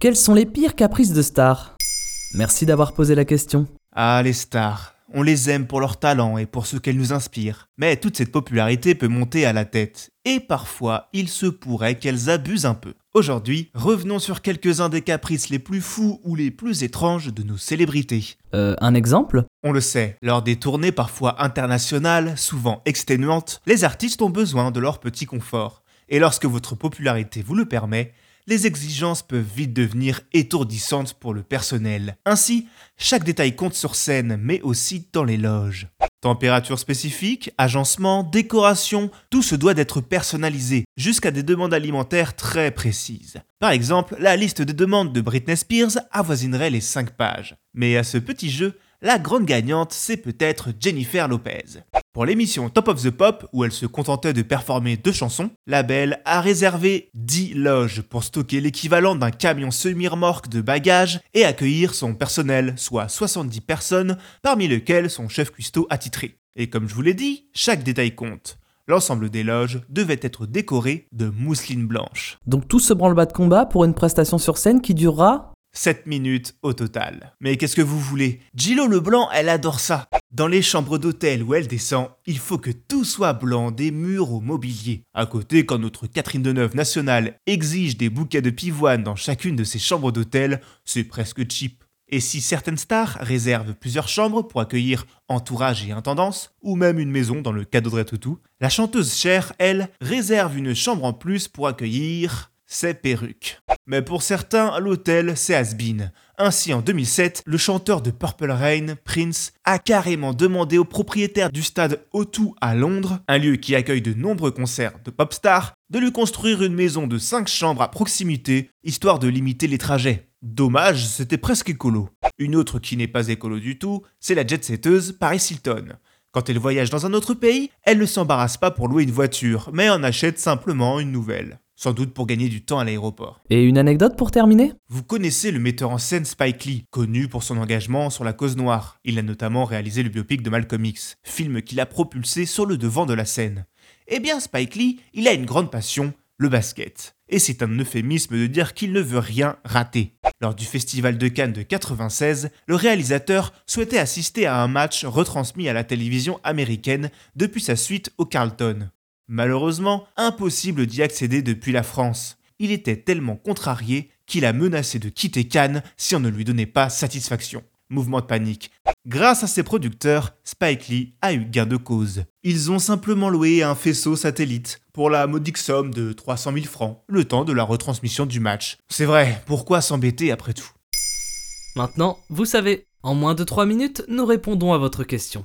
Quels sont les pires caprices de stars Merci d'avoir posé la question. Ah, les stars. On les aime pour leur talent et pour ce qu'elles nous inspirent. Mais toute cette popularité peut monter à la tête. Et parfois, il se pourrait qu'elles abusent un peu. Aujourd'hui, revenons sur quelques-uns des caprices les plus fous ou les plus étranges de nos célébrités. Euh, un exemple? On le sait, lors des tournées parfois internationales, souvent exténuantes, les artistes ont besoin de leur petit confort. Et lorsque votre popularité vous le permet, les exigences peuvent vite devenir étourdissantes pour le personnel. Ainsi, chaque détail compte sur scène, mais aussi dans les loges. Température spécifique, agencement, décoration, tout se doit d'être personnalisé, jusqu'à des demandes alimentaires très précises. Par exemple, la liste des demandes de Britney Spears avoisinerait les 5 pages. Mais à ce petit jeu, la grande gagnante, c'est peut-être Jennifer Lopez. Pour l'émission Top of the Pop, où elle se contentait de performer deux chansons, la belle a réservé 10 loges pour stocker l'équivalent d'un camion semi-remorque de bagages et accueillir son personnel, soit 70 personnes, parmi lesquelles son chef cuistot attitré. Et comme je vous l'ai dit, chaque détail compte. L'ensemble des loges devait être décoré de mousseline blanche. Donc tout ce branle-bas de combat pour une prestation sur scène qui durera 7 minutes au total. Mais qu'est-ce que vous voulez? Gillo Leblanc, elle adore ça. Dans les chambres d'hôtel où elle descend, il faut que tout soit blanc, des murs au mobilier. À côté, quand notre Catherine Deneuve nationale exige des bouquets de pivoine dans chacune de ses chambres d'hôtel, c'est presque cheap. Et si certaines stars réservent plusieurs chambres pour accueillir entourage et intendance, ou même une maison dans le cas d'Audrey Tautou, la chanteuse Cher, elle, réserve une chambre en plus pour accueillir ses perruques. Mais pour certains, l'hôtel, c'est has Ainsi, en 2007, le chanteur de Purple Rain, Prince, a carrément demandé au propriétaire du stade O2 à Londres, un lieu qui accueille de nombreux concerts de pop stars, de lui construire une maison de 5 chambres à proximité, histoire de limiter les trajets. Dommage, c'était presque écolo. Une autre qui n'est pas écolo du tout, c'est la jet-setteuse Paris Hilton. Quand elle voyage dans un autre pays, elle ne s'embarrasse pas pour louer une voiture, mais en achète simplement une nouvelle sans doute pour gagner du temps à l'aéroport. Et une anecdote pour terminer? Vous connaissez le metteur en scène Spike Lee, connu pour son engagement sur la cause noire. Il a notamment réalisé le biopic de Malcolm X, film qui l'a propulsé sur le devant de la scène. Eh bien, Spike Lee, il a une grande passion, le basket. Et c'est un euphémisme de dire qu'il ne veut rien rater. Lors du Festival de Cannes de 96, le réalisateur souhaitait assister à un match retransmis à la télévision américaine depuis sa suite au Carlton. Malheureusement, impossible d'y accéder depuis la France. Il était tellement contrarié qu'il a menacé de quitter Cannes si on ne lui donnait pas satisfaction. Mouvement de panique. Grâce à ses producteurs, Spike Lee a eu gain de cause. Ils ont simplement loué un faisceau satellite pour la modique somme de 300 000 francs, le temps de la retransmission du match. C'est vrai, pourquoi s'embêter après tout? Maintenant, vous savez, en moins de 3 minutes, nous répondons à votre question.